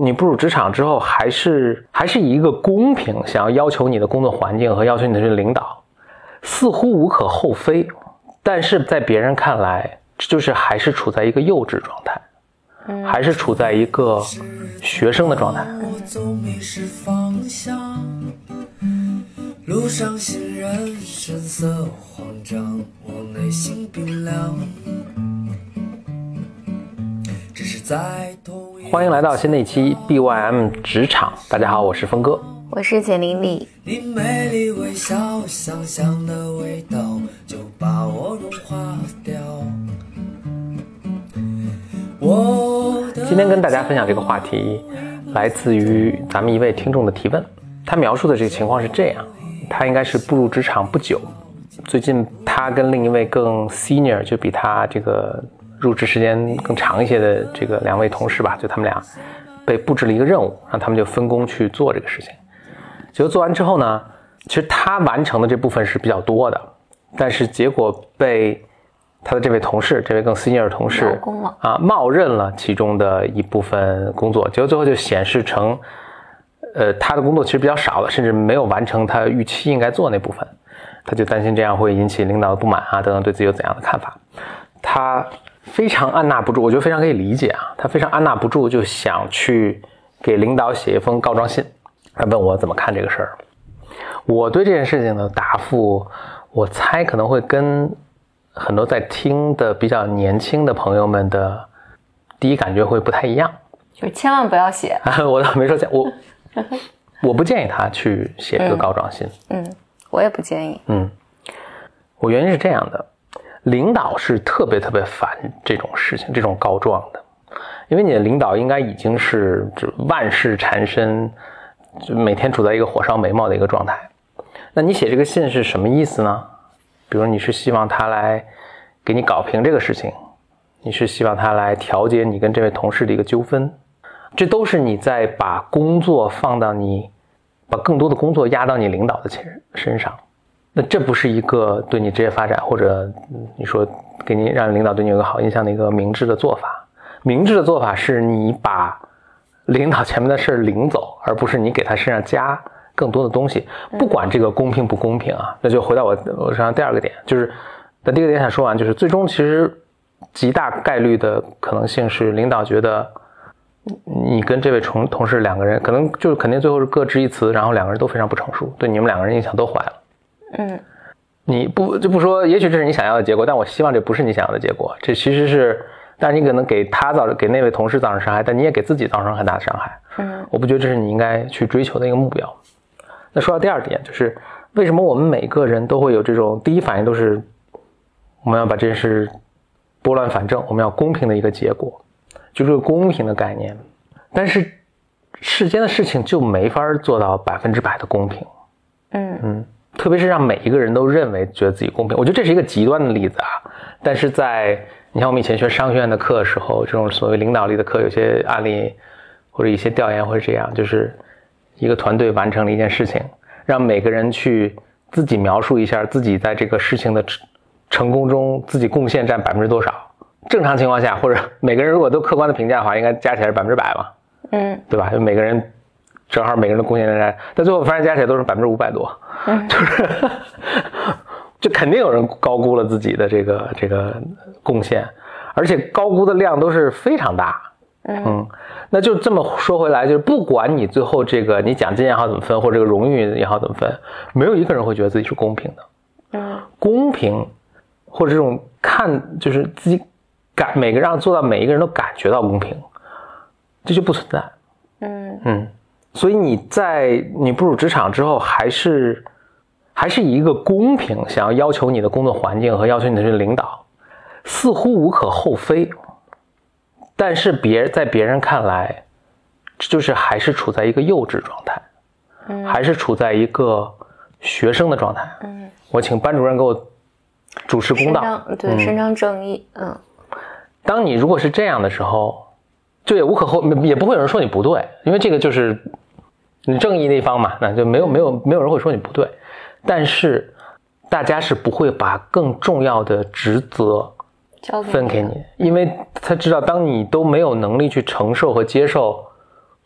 你步入职场之后，还是还是以一个公平想要要求你的工作环境和要求你的这个领导，似乎无可厚非，但是在别人看来，就是还是处在一个幼稚状态，嗯，还是处在一个学生的状态。路上行人神色慌张，我内心冰凉。只是在欢迎来到新的一期 BYM 职场，大家好，我是峰哥，我是简玲丽微笑，想象的味道就把我融化。今天跟大家分享这个话题，来自于咱们一位听众的提问，他描述的这个情况是这样。他应该是步入职场不久，最近他跟另一位更 senior，就比他这个入职时间更长一些的这个两位同事吧，就他们俩被布置了一个任务，让他们就分工去做这个事情。结果做完之后呢，其实他完成的这部分是比较多的，但是结果被他的这位同事，这位更 senior 的同事啊，冒认了其中的一部分工作，结果最后就显示成。呃，他的工作其实比较少了，甚至没有完成他预期应该做那部分，他就担心这样会引起领导的不满啊，等等，对自己有怎样的看法？他非常按捺不住，我觉得非常可以理解啊，他非常按捺不住，就想去给领导写一封告状信，他问我怎么看这个事儿。我对这件事情的答复，我猜可能会跟很多在听的比较年轻的朋友们的第一感觉会不太一样，就千万不要写。我倒没说讲我。我不建议他去写这个告状信。嗯，我也不建议。嗯，我原因是这样的，领导是特别特别烦这种事情，这种告状的，因为你的领导应该已经是就万事缠身，就每天处在一个火烧眉毛的一个状态。那你写这个信是什么意思呢？比如你是希望他来给你搞平这个事情，你是希望他来调节你跟这位同事的一个纠纷。这都是你在把工作放到你，把更多的工作压到你领导的身身上，那这不是一个对你职业发展或者你说给你让领导对你有个好印象的一个明智的做法。明智的做法是你把领导前面的事领走，而不是你给他身上加更多的东西。不管这个公平不公平啊，那就回到我我身上第二个点，就是那第一个点想说完，就是最终其实极大概率的可能性是领导觉得。你跟这位同同事两个人，可能就是肯定最后是各执一词，然后两个人都非常不成熟，对你们两个人印象都坏了。嗯，你不就不说，也许这是你想要的结果，但我希望这不是你想要的结果。这其实是，但是你可能给他造给那位同事造成伤害，但你也给自己造成很大的伤害。嗯，我不觉得这是你应该去追求的一个目标。那说到第二点，就是为什么我们每个人都会有这种第一反应都是我们要把这件事拨乱反正，我们要公平的一个结果。就是公平的概念，但是世间的事情就没法做到百分之百的公平。嗯嗯，特别是让每一个人都认为觉得自己公平，我觉得这是一个极端的例子啊。但是在你像我们以前学商学院的课的时候，这种所谓领导力的课，有些案例或者一些调研会这样，就是一个团队完成了一件事情，让每个人去自己描述一下自己在这个事情的成功中自己贡献占百分之多少。正常情况下，或者每个人如果都客观的评价的话，应该加起来是百分之百嘛？嗯，对吧？就每个人正好每个人的贡献在，但最后发现加起来都是百分之五百多，就是就肯定有人高估了自己的这个这个贡献，而且高估的量都是非常大。嗯，那就这么说回来，就是不管你最后这个你奖金也好怎么分，或者这个荣誉也好怎么分，没有一个人会觉得自己是公平的。嗯，公平或者这种看就是自己。感每个让做到每一个人都感觉到公平，这就不存在。嗯嗯，所以你在你步入职场之后，还是还是以一个公平想要要求你的工作环境和要求你的这个领导，似乎无可厚非。但是别在别人看来，就是还是处在一个幼稚状态，嗯，还是处在一个学生的状态。嗯，我请班主任给我主持公道，对，伸张正义。嗯。当你如果是这样的时候，就也无可厚，也不会有人说你不对，因为这个就是你正义那方嘛，那就没有没有没有人会说你不对。但是大家是不会把更重要的职责分给你，因为他知道，当你都没有能力去承受和接受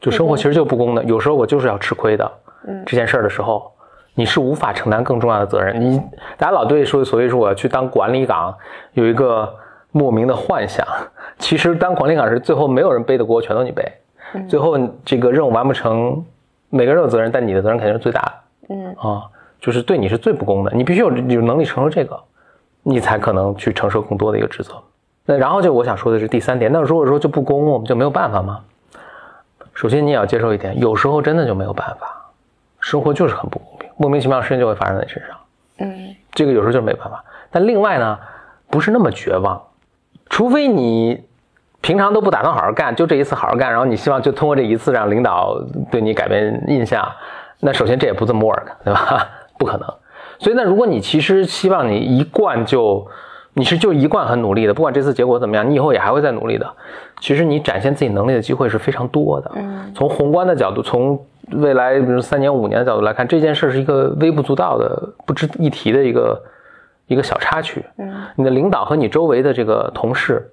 就生活其实就不公的。有时候我就是要吃亏的。嗯，这件事儿的时候，你是无法承担更重要的责任。你大家老对说，所以说我要去当管理岗，有一个莫名的幻想。其实当管理岗是最后没有人背的锅，全都你背。最后这个任务完不成，每个人有责任，但你的责任肯定是最大的。嗯啊，就是对你是最不公的。你必须有有能力承受这个，你才可能去承受更多的一个职责。那然后就我想说的是第三点，那如果说就不公，我们就没有办法吗？首先你也要接受一点，有时候真的就没有办法，生活就是很不公平，莫名其妙的事情就会发生在你身上。嗯，这个有时候就是没办法。但另外呢，不是那么绝望，除非你平常都不打算好好干，就这一次好好干，然后你希望就通过这一次让领导对你改变印象，那首先这也不这么 work，对吧？不可能。所以那如果你其实希望你一贯就。你是就一贯很努力的，不管这次结果怎么样，你以后也还会再努力的。其实你展现自己能力的机会是非常多的。嗯，从宏观的角度，从未来比如三年五年的角度来看，这件事是一个微不足道的、不值一提的一个一个小插曲。嗯，你的领导和你周围的这个同事，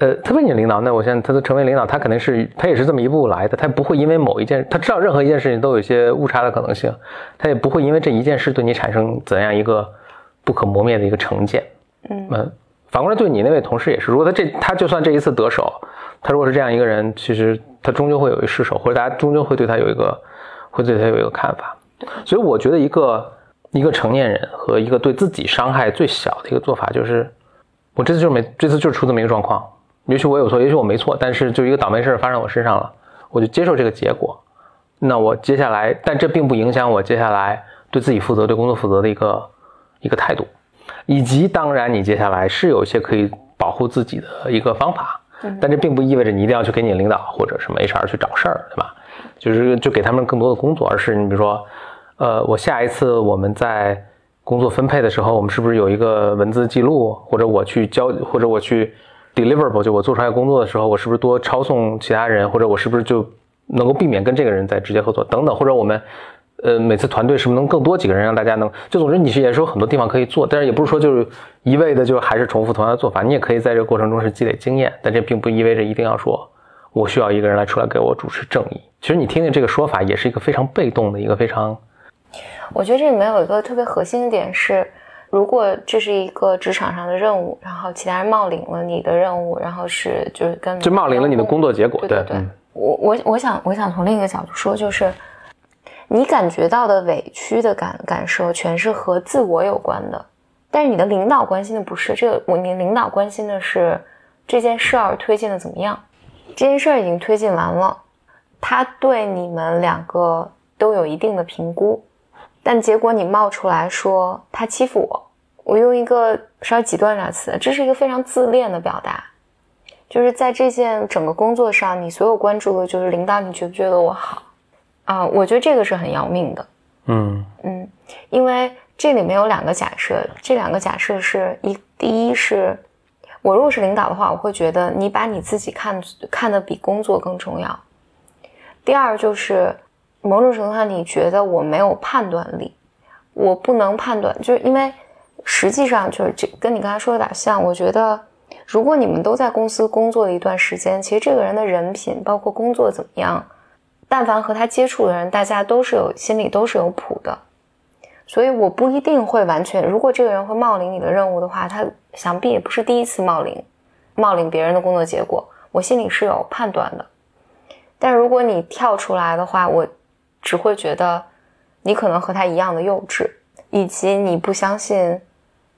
呃，特别你领导，那我现在他都成为领导，他肯定是他也是这么一步来的，他不会因为某一件，他知道任何一件事情都有一些误差的可能性，他也不会因为这一件事对你产生怎样一个。不可磨灭的一个成见，嗯，反过来对你那位同事也是，如果他这他就算这一次得手，他如果是这样一个人，其实他终究会有一失手，或者大家终究会对他有一个，会对他有一个看法。所以我觉得一个一个成年人和一个对自己伤害最小的一个做法就是，我这次就是没这次就是出这么一个状况，也许我有错，也许我没错，但是就一个倒霉事发生我身上了，我就接受这个结果。那我接下来，但这并不影响我接下来对自己负责、对工作负责的一个。一个态度，以及当然，你接下来是有一些可以保护自己的一个方法，但这并不意味着你一定要去给你领导或者什么 HR 去找事儿，对吧？就是就给他们更多的工作，而是你比如说，呃，我下一次我们在工作分配的时候，我们是不是有一个文字记录，或者我去交，或者我去 deliverable，就我做出来工作的时候，我是不是多抄送其他人，或者我是不是就能够避免跟这个人在直接合作等等，或者我们。呃，每次团队是不是能更多几个人，让大家能就总之你是也是有很多地方可以做，但是也不是说就是一味的就还是重复同样的做法，你也可以在这个过程中是积累经验，但这并不意味着一定要说我需要一个人来出来给我主持正义。其实你听听这个说法，也是一个非常被动的一个非常。我觉得这里面有一个特别核心的点是，如果这是一个职场上的任务，然后其他人冒领了你的任务，然后是就是跟就冒领了你的工作结果，对对。我我我想我想从另一个角度说，就是。你感觉到的委屈的感感受，全是和自我有关的，但是你的领导关心的不是这个，我你领导关心的是这件事儿推进的怎么样？这件事儿已经推进完了，他对你们两个都有一定的评估，但结果你冒出来说他欺负我，我用一个稍微极端点词，这是一个非常自恋的表达，就是在这件整个工作上，你所有关注的就是领导，你觉不觉得我好？啊，我觉得这个是很要命的。嗯嗯，因为这里面有两个假设，这两个假设是一，第一是，我如果是领导的话，我会觉得你把你自己看看得比工作更重要。第二就是某种程度上，你觉得我没有判断力，我不能判断，就是因为实际上就是这跟你刚才说有点像。我觉得如果你们都在公司工作了一段时间，其实这个人的人品，包括工作怎么样。但凡和他接触的人，大家都是有心里都是有谱的，所以我不一定会完全。如果这个人会冒领你的任务的话，他想必也不是第一次冒领，冒领别人的工作结果，我心里是有判断的。但如果你跳出来的话，我只会觉得你可能和他一样的幼稚，以及你不相信，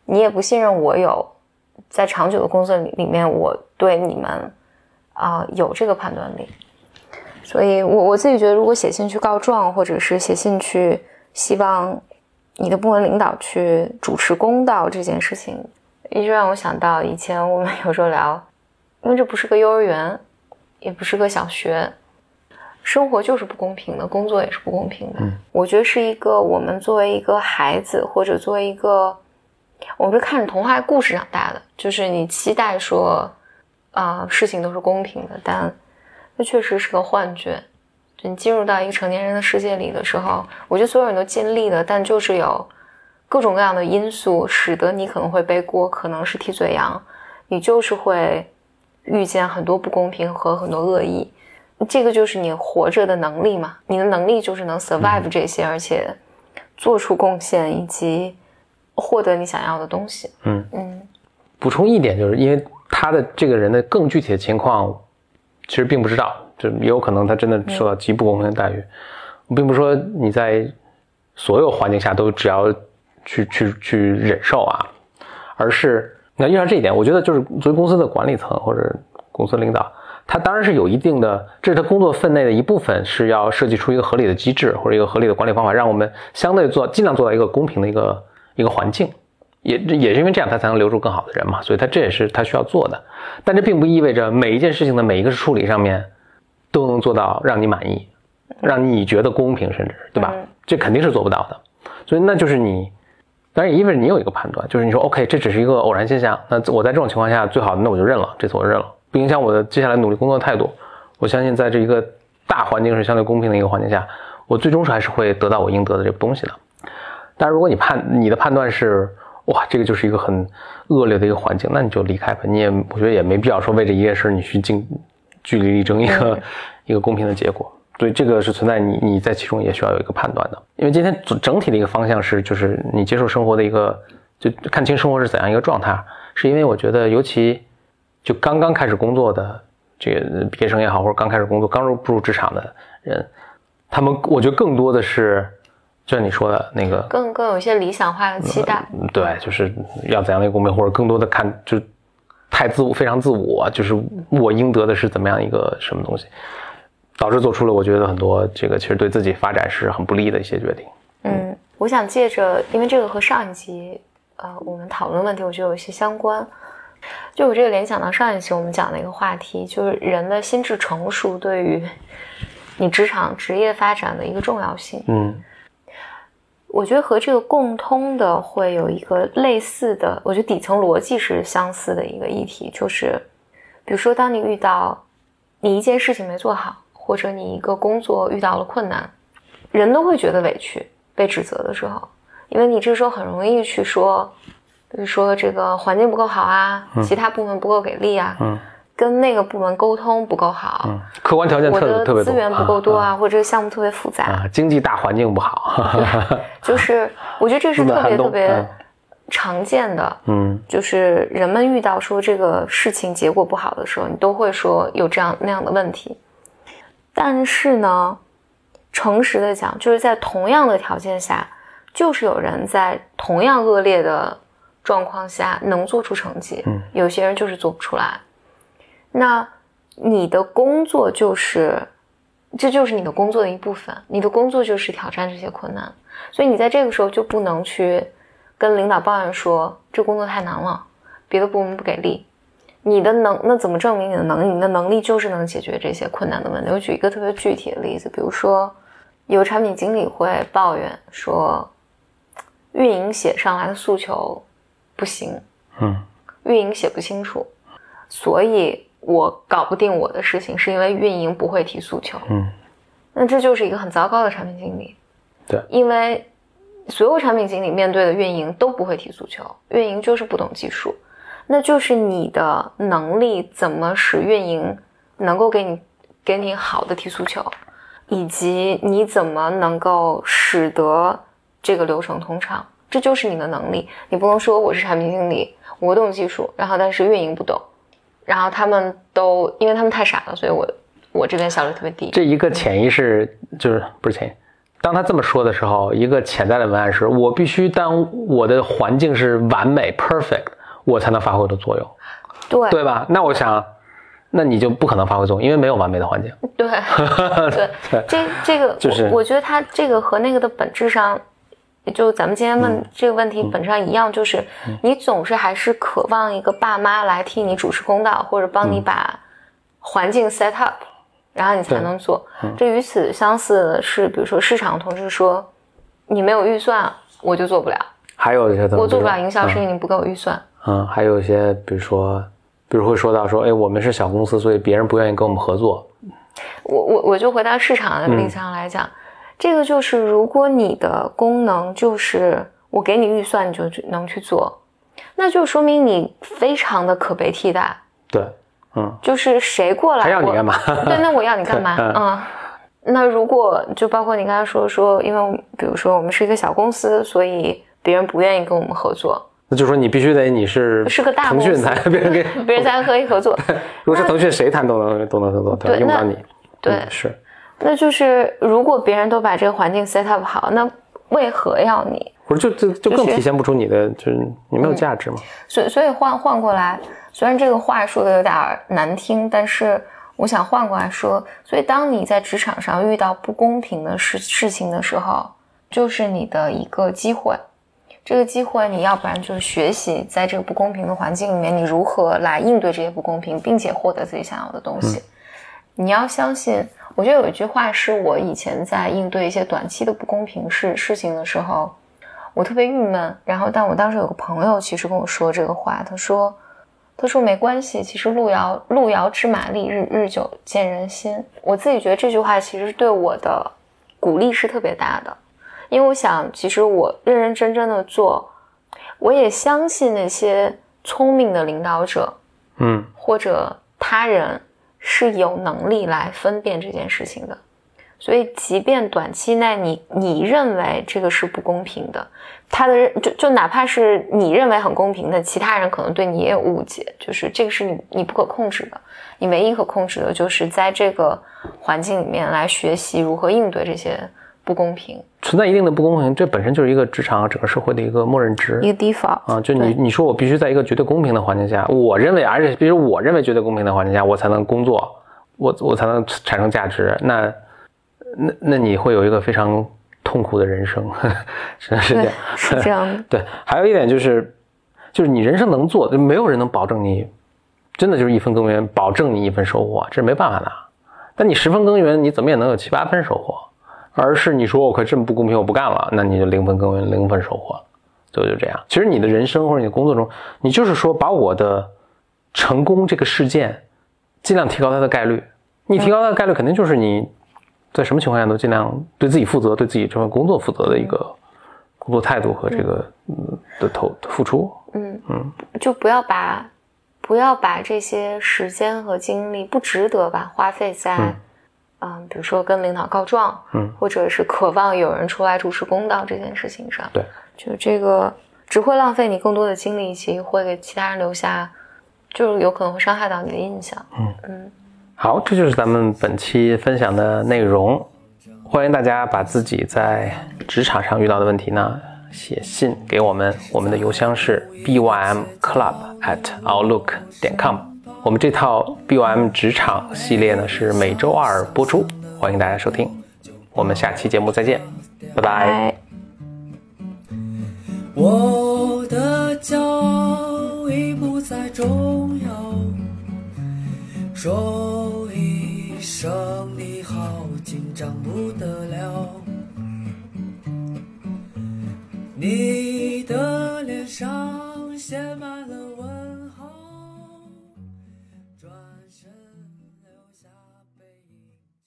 你也不信任我有在长久的工作里里面，我对你们啊有这个判断力。所以，我我自己觉得，如果写信去告状，或者是写信去希望你的部门领导去主持公道这件事情，一直让我想到以前我们有时候聊，因为这不是个幼儿园，也不是个小学，生活就是不公平的，工作也是不公平的。我觉得是一个我们作为一个孩子，或者作为一个，我们是看着童话故事长大的，就是你期待说，啊，事情都是公平的，但。那确实是个幻觉。就你进入到一个成年人的世界里的时候，我觉得所有人都尽力了，但就是有各种各样的因素，使得你可能会背锅，可能是替罪羊，你就是会遇见很多不公平和很多恶意。这个就是你活着的能力嘛，你的能力就是能 survive 这些，而且做出贡献以及获得你想要的东西。嗯嗯补充一点，就是因为他的这个人的更具体的情况，其实并不知道，就也有可能他真的受到极不公平的待遇。我并不是说你在所有环境下都只要去去去忍受啊，而是那遇上这一点，我觉得就是作为公司的管理层或者公司领导，他当然是有一定的，这是他工作分内的一部分，是要设计出一个合理的机制或者一个合理的管理方法，让我们相对做尽量做到一个公平的一个一个环境。也也是因为这样，他才能留住更好的人嘛，所以他这也是他需要做的。但这并不意味着每一件事情的每一个处理上面都能做到让你满意，让你觉得公平，甚至对吧？嗯这肯定是做不到的。所以那就是你，当然也意味着你有一个判断，就是你说 OK，这只是一个偶然现象，那我在这种情况下，最好那我就认了，这次我认了，不影响我的接下来努力工作的态度。我相信在这一个大环境是相对公平的一个环境下，我最终是还是会得到我应得的这个东西的。但是如果你判你的判断是哇，这个就是一个很恶劣的一个环境，那你就离开吧。你也我觉得也没必要说为这一件事你去竞据理力争一个、一个公平的结果。所以这个是存在你你在其中也需要有一个判断的。因为今天整整体的一个方向是，就是你接受生活的一个就看清生活是怎样一个状态，是因为我觉得尤其就刚刚开始工作的这个毕业生也好，或者刚开始工作刚入步入职场的人，他们我觉得更多的是。就像你说的那个，更更有一些理想化的期待。嗯对，就是要怎样的一个公平，或者更多的看，就太自我，非常自我，就是我应得的是怎么样一个什么东西，导致做出了我觉得很多这个其实对自己发展是很不利的一些决定。嗯，我想借着，因为这个和上一集呃我们讨论问题，我觉得有一些相关。就我这个联想到上一期我们讲的一个话题，就是人的心智成熟对于你职场职业发展的一个重要性。嗯我觉得和这个共通的会有一个类似的，我觉得底层逻辑是相似的一个议题，就是比如说，当你遇到你一件事情没做好，或者你一个工作遇到了困难，人都会觉得委屈、被指责的时候，因为你这时候很容易去说，比如说这个环境不够好啊，其他部门不够给力啊，嗯。跟那个部门沟通不够好，嗯，客观条件我特特别多，的资源不够多啊，或者这个项目特别复杂，啊，经济大环境不好，就是 我觉得这是特别特别嗯常见的，嗯。就是人们遇到说这个事情结果不好的时候，你都会说有这样那样的问题。但是呢，诚实的讲，就是在同样的条件下，就是有人在同样恶劣的状况下能做出成绩，嗯有些人就是做不出来。那你的工作就是，这就是你的工作的一部分，你的工作就是挑战这些困难，所以你在这个时候就不能去跟领导抱怨说这工作太难了，别的部门不给力。你的能那怎么证明你的能力？你的能力就是能解决这些困难的问题。我举一个特别具体的例子，比如说有产品经理会抱怨说，运营写上来的诉求不行，嗯。运营写不清楚，所以我搞不定我的事情，是因为运营不会提诉求。嗯。那这就是一个很糟糕的产品经理。对。因为所有产品经理面对的运营都不会提诉求，运营就是不懂技术，那就是你的能力怎么使运营能够给你给你好的提诉求，以及你怎么能够使得这个流程通畅，这就是你的能力。你不能说我是产品经理，我懂技术，然后但是运营不懂，然后他们都因为他们太傻了，所以我我这边效率特别低。这一个潜意识就是不是潜意，当他这么说的时候，一个潜在的文案是：我必须当我的环境是完美 perfect，我才能发挥我的作用，对对吧？那我想，那你就不可能发挥作用，因为没有完美的环境。对 对，这这个就是我我觉得他这个和那个的本质上，就咱们今天嗯。问这个问题本质上一样，就是你总是还是渴望一个爸妈来替你主持公道，或者帮嗯。你把环境 set up，然后你才能做。嗯。这与此相似的是，比如说市场同事说，你没有预算，我就做不了，还有一些我做不了营销嗯。是因为你不给我预算。嗯，还有一些，比如说，比如会说到说，哎，我们是小公司，所以别人不愿意跟我们合作。我我我就回到市场的立场上来讲，这个就是如果你的功能就是我给你预算你就去能去做，那就说明你非常的可被替代。对，嗯，就是谁过来，他要你干嘛？对，那我要你干嘛？嗯，那如果就包括你刚才说说，因为比如说我们是一个小公司，所以别人不愿意跟我们合作，那就说你必须得你是是个大腾讯公司才别人给，别人才可以合作。如果是腾讯，谁谈都能都能合作，对那用不着你。对嗯是那就是如果别人都把这个环境 set up 好，那为何要你？不是就就就更体现不出你的就是你没有价值嘛？所以所以换换过来，虽然这个话说的有点儿难听，但是我想换过来说，所以当你在职场上遇到不公平的事事情的时候，就是你的一个机会。这个机会，你要不然就是学习在这个不公平的环境里面，你如何来应对这些不公平，并且获得自己想要的东西。你要相信，我觉得有一句话是我以前在应对一些短期的不公平事事情的时候，我特别郁闷。然后，但我当时有个朋友其实跟我说这个话，他说：“他说没关系，其实路遥路遥知马力，日日久见人心。”我自己觉得这句话其实对我的鼓励是特别大的，因为我想，其实我认认真真的做，我也相信那些聪明的领导者嗯或者他人是有能力来分辨这件事情的。所以，即便短期内你你认为这个是不公平的，他的认就就哪怕是你认为很公平的，其他人可能对你也有误解，就是这个是你你不可控制的，你唯一可控制的就是在这个环境里面来学习如何应对这些不公平，存在一定的不公平，这本身就是一个职场和整个社会的一个默认值一个 default 啊。就你你说我必须在一个绝对公平的环境下，我认为，而且比如我认为绝对公平的环境下，我才能工作，我我才能产生价值。那那那你会有一个非常痛苦的人生，是是这样。是这样的，对，还有一点就是，就是你人生能做，就没有人能保证你真的就是一分耕耘，保证你一分收获，这是没办法的。但你十分耕耘，你怎么也能有七八分收获，而是你说我可这么不公平，我不干了，那你就零分耕耘，零分收获了，最后就这样。其实你的人生或者你的工作中，你就是说把我的成功这个事件尽量提高它的概率，你提高它的概率，肯定就是你在什么情况下都尽量对自己负责，对自己这份工作负责的一个工作态度和这个嗯的投付出。嗯嗯，就不要把不要把这些时间和精力不值得吧花费在嗯嗯比如说跟领导告状，嗯或者是渴望有人出来主持公道这件事情上。对，就这个只会浪费你更多的精力，以及会给其他人留下，就是有可能会伤害到你的印象。嗯嗯，好，这就是咱们本期分享的内容。欢迎大家把自己在职场上遇到的问题呢写信给我们，我们的邮箱是 bym 我们这套 BOM 职场系列呢是每周二播出，欢迎大家收听。我们下期节目再见，拜拜。拜。我的骄傲已不再重要，说一声你好，紧张不得了。你的脸上写满了。